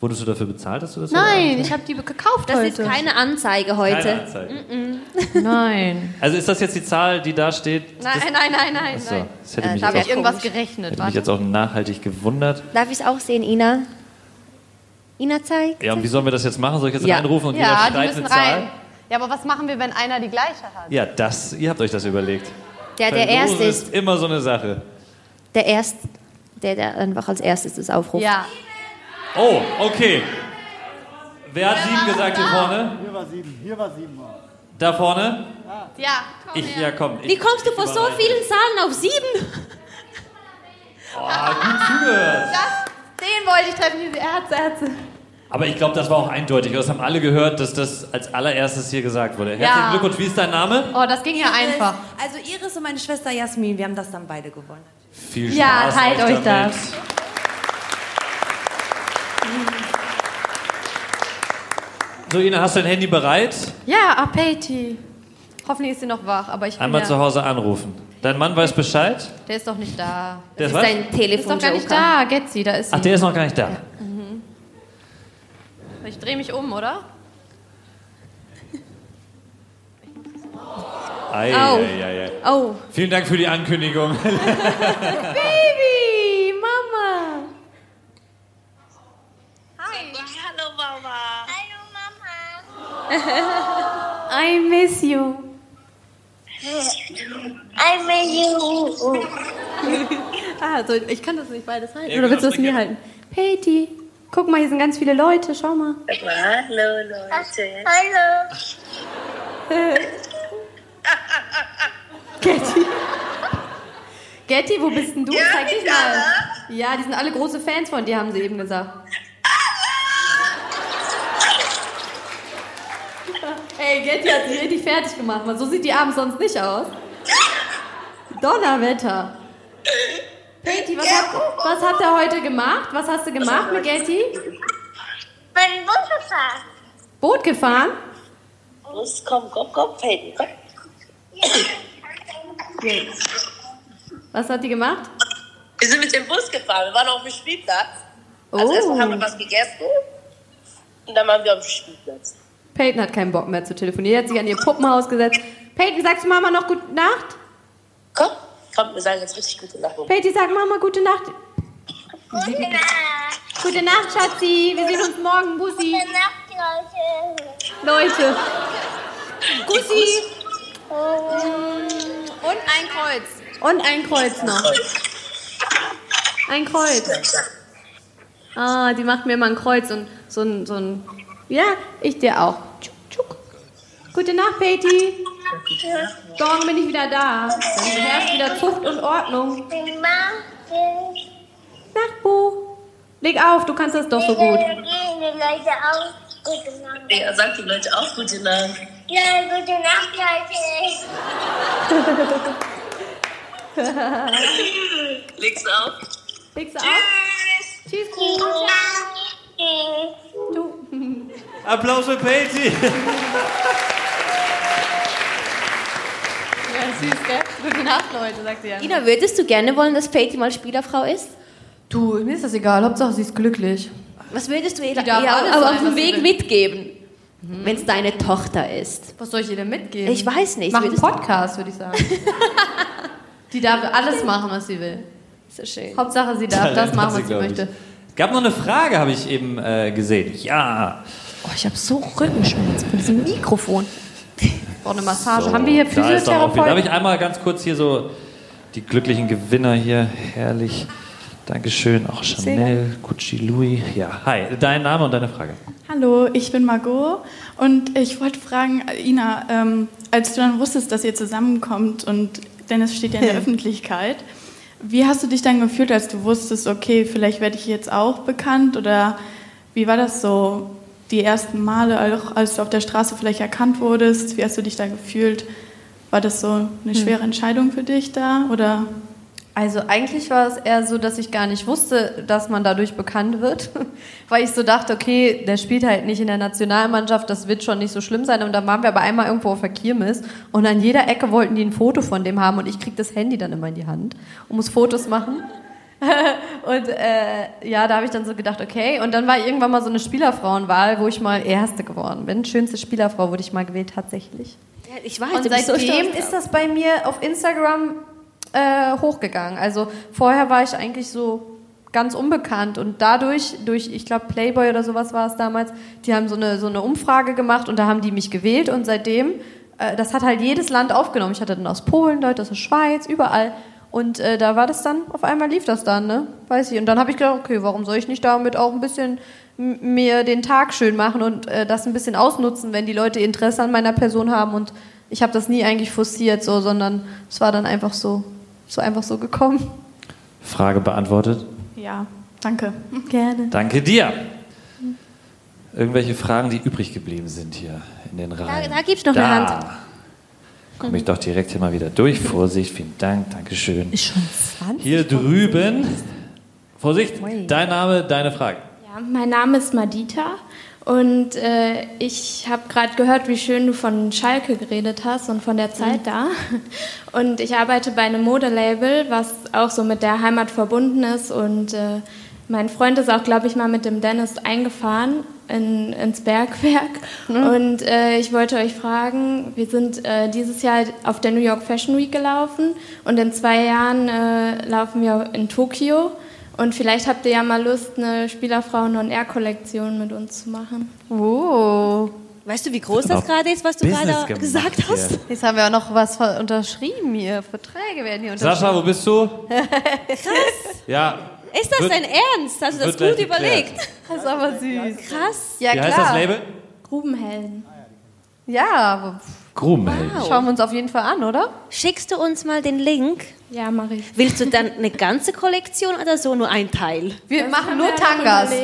Wurdest du dafür bezahlt, dass du das Nein, ich habe die gekauft Das heute. ist keine Anzeige heute. Keine Anzeige. Nein. Also ist das jetzt die Zahl, die da steht? Nein, nein, nein, nein, Achso, nein. das hätte Äh, mich da habe jetzt ich auch- irgendwas gerechnet. Hätte mich Warte. jetzt auch nachhaltig gewundert. Darf ich es auch sehen, Ina? Ina zeigt? Ja, und wie sollen wir das jetzt machen? Soll ich jetzt Ja. reinrufen und ja, jeder schreit eine Zahl? rein. Ja, aber was machen wir, wenn einer die gleiche hat? Ja, das, ihr habt euch das überlegt. Der, der Verlosen Erste ist. ist immer so eine Sache. Der Erst, der, der einfach als erstes das aufruft. Ja. Oh, okay. Wer hat sieben gesagt hier vorne? Hier war sieben, hier war sieben. Da vorne? Ja, Ich, ja, komm. Ich, Wie kommst du von so vielen Zahlen auf sieben? Oh, gut zugehört. Das, den wollte ich treffen, diese Ärzte, Ärzte. Aber ich glaube, das war auch eindeutig. Das haben alle gehört, dass das als allererstes hier gesagt wurde. Herzlichen Ja. Glückwunsch. Wie ist dein Name? Oh, das ging ja einfach. Also Iris und meine Schwester Jasmin, wir haben das dann beide gewonnen. Viel Spaß. Ja, teilt euch damit. das. So, Ina, hast du dein Handy bereit? Ja, Apeti. Hoffentlich ist sie noch wach, aber ich Einmal ja, zu Hause anrufen. Dein Mann weiß Bescheid? Der ist doch nicht da. Der ist ist was? dein Der ist doch gar nicht da, Getzi, da ist sie. Ach, der ist noch gar nicht da. Mhm. Ich drehe mich um, oder? Ei, Au. ei, ei, ei. Oh. Vielen Dank für die Ankündigung. Baby, Mama. Hallo Mama. I miss you. I miss you. ah, also ich kann das nicht beides halten. Ja, Oder willst du genau, es mir halten? Peti, guck mal, hier sind ganz viele Leute. Schau mal. Hallo Leute. Hallo. Getty. Getty, wo bist denn du? Ja, Zeig dich mal. Ja, die sind alle große Fans von dir, haben sie eben gesagt. Ey, Getty hat sie richtig fertig gemacht, weil so sieht die abends sonst nicht aus. Donnerwetter. Getty, was, hat, was hat er heute gemacht? Was hast du gemacht mit Getty? Mein Bus gefahren. Boot gefahren? Bus, komm, komm, komm, Peyton, komm. Was hat die gemacht? Wir sind mit dem Bus gefahren. Wir waren auf dem Spielplatz. Oh. Also erstmal haben wir was gegessen. Und dann waren wir auf dem Spielplatz. Peyton hat keinen Bock mehr zu telefonieren. Die hat sich an ihr Puppenhaus gesetzt. Peyton, sagst du Mama noch gute Nacht? Komm, komm, wir sagen jetzt richtig gute Nacht. Peyton, sag Mama gute Nacht. Gute Nacht. Gute Nacht, Schatzi. Wir sehen uns morgen. Bussi. Gute Nacht, Leute. Leute. Bussi. Und ein Kreuz. Und ein Kreuz noch. Ein Kreuz. Ah, die macht mir immer ein Kreuz und so ein, so ein. Ja, ich dir auch. Gute Nacht, Peti. Morgen bin ich wieder da. Dann herrscht wieder Zucht und Ordnung. Nacht, Bu. Leg auf, du kannst das doch so gut. Gehen die Leute auch. Gute Nacht. Ja, sagt die Leute auch gute Nacht. Ja, gute Nacht, Leute. Legst du auf? Legst du auf? Tschüss, Bu. Du. Applaus für Peti. Süß, gell? Gute Nacht, Leute, sagt sie ja. Ina, würdest du gerne wollen, dass Peyton mal Spielerfrau ist? Du, mir ist das egal. Hauptsache, sie ist glücklich. Was würdest du ihr, auf dem Weg will. mitgeben, wenn es deine Tochter ist? Was soll ich ihr denn mitgeben? Ich weiß nicht. Mach einen Podcast, würde ich sagen. die darf alles machen, was sie will. So schön. Hauptsache, sie darf Talent das machen, sie, was sie möchte. Gab noch eine Frage, habe ich eben äh, gesehen. Ja. Oh, ich habe so Rückenschmerzen von diesem Mikrofon. Brauche eine Massage. So, Haben wir hier da auch viel. Darf Physiotherapeuten? ich einmal ganz kurz hier so die glücklichen Gewinner hier, herrlich. Dankeschön, auch Chanel, Gucci, Louis. Ja, hi. Dein Name und deine Frage. Hallo, ich bin Margot und ich wollte fragen, Ina, ähm, als du dann wusstest, dass ihr zusammenkommt und Dennis steht ja in der Öffentlichkeit, wie hast du dich dann gefühlt, als du wusstest, okay, vielleicht werde ich jetzt auch bekannt oder wie war das so? Die ersten Male, auch als du auf der Straße vielleicht erkannt wurdest, wie hast du dich da gefühlt? War das so eine Hm. schwere Entscheidung für dich da? Oder Also eigentlich war es eher so, dass ich gar nicht wusste, dass man dadurch bekannt wird, weil ich so dachte, okay, der spielt halt nicht in der Nationalmannschaft, das wird schon nicht so schlimm sein. Und dann waren wir aber einmal irgendwo auf der Kirmes und an jeder Ecke wollten die ein Foto von dem haben und ich krieg das Handy dann immer in die Hand und muss Fotos machen. und äh, ja, da habe ich dann so gedacht, okay. Und dann war irgendwann mal so eine Spielerfrauenwahl, wo ich mal Erste geworden bin. Schönste Spielerfrau wurde ich mal gewählt, tatsächlich. Ja, ich weiß, Und so seitdem stolz ist das bei mir auf Instagram äh, hochgegangen. Also vorher war ich eigentlich so ganz unbekannt und dadurch, durch, ich glaube Playboy oder sowas war es damals, die haben so eine, so eine Umfrage gemacht und da haben die mich gewählt und seitdem, äh, das hat halt jedes Land aufgenommen. Ich hatte dann aus Polen, Leute aus der Schweiz, überall. Und äh, da war das dann, auf einmal lief das dann, ne? Weiß ich. Und dann habe ich gedacht, okay, warum soll ich nicht damit auch ein bisschen mir den Tag schön machen und äh, das ein bisschen ausnutzen, wenn die Leute Interesse an meiner Person haben und ich habe das nie eigentlich forciert so, sondern es war dann einfach so, so einfach so gekommen. Frage beantwortet. ja, danke. Gerne. Danke dir. Irgendwelche Fragen, die übrig geblieben sind hier in den Reihen. da gibt's noch eine Hand. Komme ich doch direkt hier mal wieder durch. Vorsicht, vielen Dank, Dankeschön. Ist schon 20. Hier drüben. Vorsicht, dein Name, deine Frage. Ja, mein Name ist Madita und äh, ich habe gerade gehört, wie schön du von Schalke geredet hast und von der Zeit da. Und ich arbeite bei einem Modelabel, was auch so mit der Heimat verbunden ist. Und äh, mein Freund ist auch, glaube ich, mal mit dem Dennis eingefahren in, ins Bergwerk. Und äh, ich wollte euch fragen, wir sind äh, dieses Jahr auf der New York Fashion Week gelaufen und in zwei Jahren äh, laufen wir in Tokio. Und vielleicht habt ihr ja mal Lust, eine Spielerfrauen-On-Air-Kollektion mit uns zu machen. Oh. Weißt du, wie groß das gerade ist, was du Business gerade gemacht gesagt hast? Jetzt haben wir auch noch was unterschrieben hier. Verträge werden hier unterschrieben. Sascha, wo bist du? Krass. Ja. Ist das Wird- dein Ernst? Hast du das gut überlegt? geklärt. Das ist aber süß. Krass. Ja, Wie klar. heißt das Label? Grubenhelden. Ja, aber Grubenhelden. schauen wir uns auf jeden Fall an, oder? Schickst du uns mal den Link? Ja, mache ich. Willst du dann eine ganze Kollektion oder so nur ein Teil? Wir machen nur Tangas.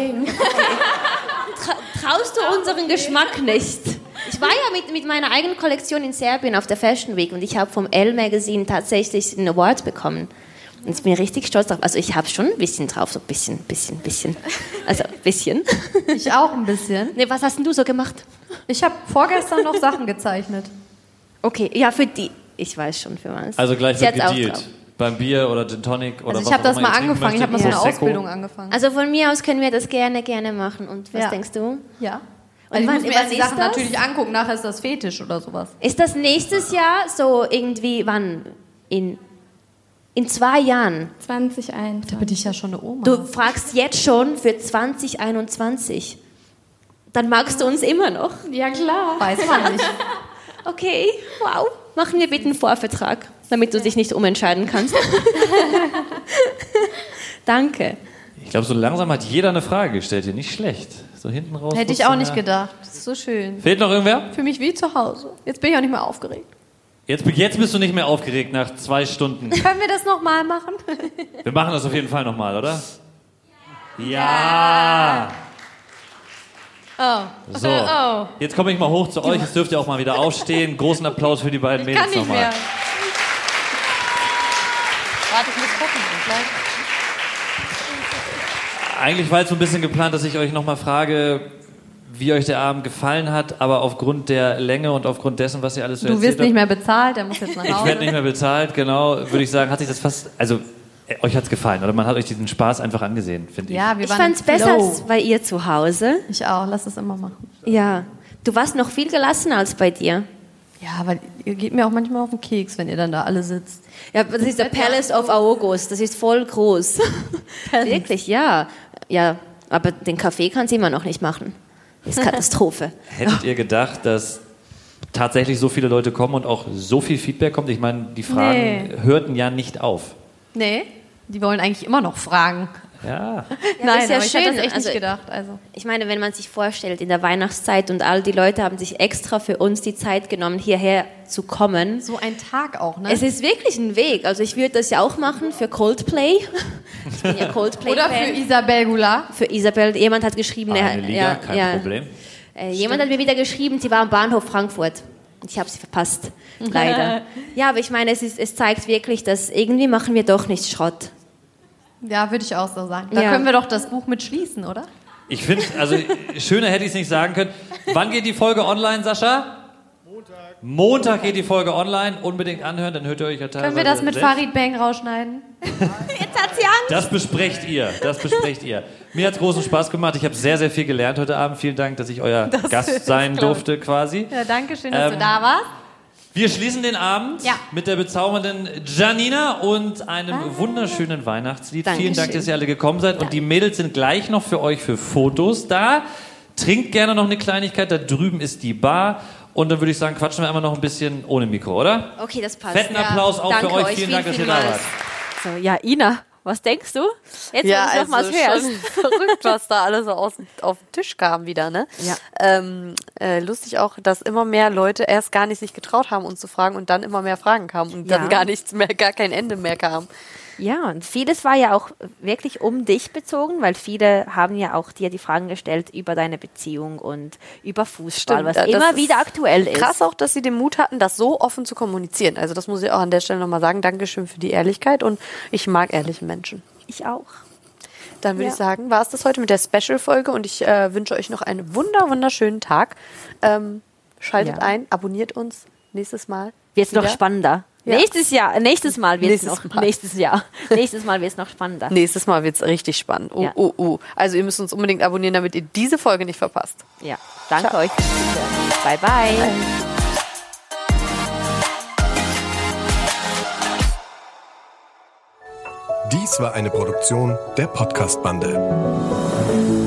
Tra traust du unseren Geschmack nicht? Ich war ja mit, mit meiner eigenen Kollektion in Serbien auf der Fashion Week und ich habe vom Elle Magazine tatsächlich einen Award bekommen. Und ich bin richtig stolz drauf. Also ich habe schon ein bisschen drauf, so ein bisschen, bisschen, bisschen. Also ein bisschen. Ich auch ein bisschen. Nee, was hast denn du so gemacht? Ich habe vorgestern noch Sachen gezeichnet. Okay, ja, für die. Ich weiß schon für was. Also gleich wird gedealt. Beim Bier oder Gin Tonic oder Also ich was habe auch das mal angefangen. Ich habe mal so eine. Ausbildung angefangen. Also von mir aus können wir das gerne, gerne machen. Und was Ja. denkst du? Ja. Und Also ich wann, muss mir erst die Sachen das? natürlich angucken. Nachher ist das Fetisch oder sowas. Ist das nächstes Jahr so irgendwie, wann? In, in zwei Jahren? 2021. Da bin ich ja schon eine Oma. Du fragst jetzt schon für 2021. Dann magst du uns immer noch. Ja, klar. Weiß man nicht. Okay, wow. Machen wir bitte einen Vorvertrag, damit du dich nicht umentscheiden kannst. Danke. Ich glaube, so langsam hat jeder eine Frage gestellt hier. Nicht schlecht. So hinten raus. Hätte ich auch nicht gedacht. Das ist so schön. Fehlt noch irgendwer? Für mich wie zu Hause. Jetzt bin ich auch nicht mehr aufgeregt. Jetzt, jetzt bist du nicht mehr aufgeregt nach zwei Stunden. Können wir das nochmal machen? Wir machen das auf jeden Fall nochmal, oder? Ja! Oh. So, Oh. jetzt komme ich mal hoch zu euch. Jetzt dürft ihr auch mal wieder aufstehen. Großen Applaus für die beiden Ich kann Mädels nochmal. Warte, ich muss gucken. Gleich. Eigentlich war jetzt so ein bisschen geplant, dass ich euch nochmal frage, wie euch der Abend gefallen hat, aber aufgrund der Länge und aufgrund dessen, was ihr alles so Du erzählt wirst nicht mehr bezahlt, der muss jetzt nach habt, ich Hause. werde nicht mehr bezahlt, genau, würde ich sagen, hat sich das fast, also äh, euch hat es gefallen oder man hat euch diesen Spaß einfach angesehen, finde ich. Ja, wir Ich waren fand es im besser als bei ihr zu Hause. Ich auch, lass es immer machen. Ja. Du warst noch viel gelassener als bei dir. Ja, aber ihr geht mir auch manchmal auf den Keks, wenn ihr dann da alle sitzt. Ja, das ist der Palace of August. Das ist voll groß. Wirklich, ja. Ja, aber den Kaffee kann sie immer noch nicht machen. Ist Katastrophe. Hättet ihr gedacht, dass tatsächlich so viele Leute kommen und auch so viel Feedback kommt? Ich meine, die Fragen Nee. hörten ja nicht auf. Nee, die wollen eigentlich immer noch fragen. Ja. Nein, ist ja aber ich schön. hätte das echt also- nicht gedacht. Also. Ich meine, wenn man sich vorstellt, in der Weihnachtszeit und all die Leute haben sich extra für uns die Zeit genommen, hierher zu kommen. So ein Tag auch, ne? Es ist wirklich ein Weg. Also ich würde das ja auch machen für Coldplay. Ich bin ja Coldplay. Oder für Isabel Goulart. Für Isabel. Jemand hat geschrieben, Ah, er- eine Liga, ja, kein ja. Problem. Äh, jemand hat mir wieder geschrieben, sie war am Bahnhof Frankfurt. Ich habe sie verpasst, leider. ja, aber ich meine, es, ist, es zeigt wirklich, dass irgendwie machen wir doch nicht Schrott. Ja, würde ich auch so sagen. Da Ja. können wir doch das Buch mit schließen, oder? Ich finde, also schöner hätte ich es nicht sagen können. Wann geht die Folge online, Sascha? Montag. Montag geht die Folge online. Unbedingt anhören, dann hört ihr euch ja teilweise Können wir das mit selbst. Farid Bang rausschneiden? Jetzt hat sie Angst. Das besprecht ihr, das besprecht ihr. Mir hat es großen Spaß gemacht. Ich habe sehr, sehr viel gelernt heute Abend. Vielen Dank, dass ich euer Das Gast sein durfte quasi. Ja, danke schön, dass Ähm, du da warst. Wir schließen den Abend Ja. mit der bezaubernden Janina und einem wunderschönen Weihnachtslied. Dankeschön. Vielen Dank, dass ihr alle gekommen seid. Und die Mädels sind gleich noch für euch für Fotos da. Trinkt gerne noch eine Kleinigkeit. Da drüben ist die Bar. Und dann würde ich sagen, quatschen wir einmal noch ein bisschen ohne Mikro, oder? Okay, das passt. Fetten Applaus auch Danke für euch. euch, Vielen Dank, dass ihr vielen, da wart. So, ja, Ina, was denkst du? Jetzt, ja, wenn du noch also hörst. verrückt, was da alles so aus, auf den Tisch kam wieder, ne? Ja. Ähm, äh, lustig auch, dass immer mehr Leute erst gar nicht sich getraut haben, uns zu fragen und dann immer mehr Fragen kamen und dann Ja. gar nichts mehr, gar kein Ende mehr kam. Ja, und vieles war ja auch wirklich um dich bezogen, weil viele haben ja auch dir die Fragen gestellt über deine Beziehung und über Fußball, was ja, das immer wieder aktuell ist. Krass auch, dass sie den Mut hatten, das so offen zu kommunizieren. Also das muss ich auch an der Stelle nochmal sagen. Dankeschön für die Ehrlichkeit und ich mag ehrliche Menschen. Ich auch. Dann würde Ja. ich sagen, war es das heute mit der Special-Folge und ich äh, wünsche euch noch einen wunder, wunderschönen Tag. Ähm, schaltet Ja. ein, abonniert uns nächstes Mal. Wird noch wieder. spannender. Ja. Nächstes Jahr, nächstes Mal wird es noch, Mal. nächstes Jahr, nächstes Mal wird es noch spannender. Nächstes Mal wird es richtig spannend. Oh, Ja. oh, oh. Also ihr müsst uns unbedingt abonnieren, damit ihr diese Folge nicht verpasst. Ja, danke Ciao. euch Zuhören. Bye, bye. Dies war eine Produktion der Podcast-Bande.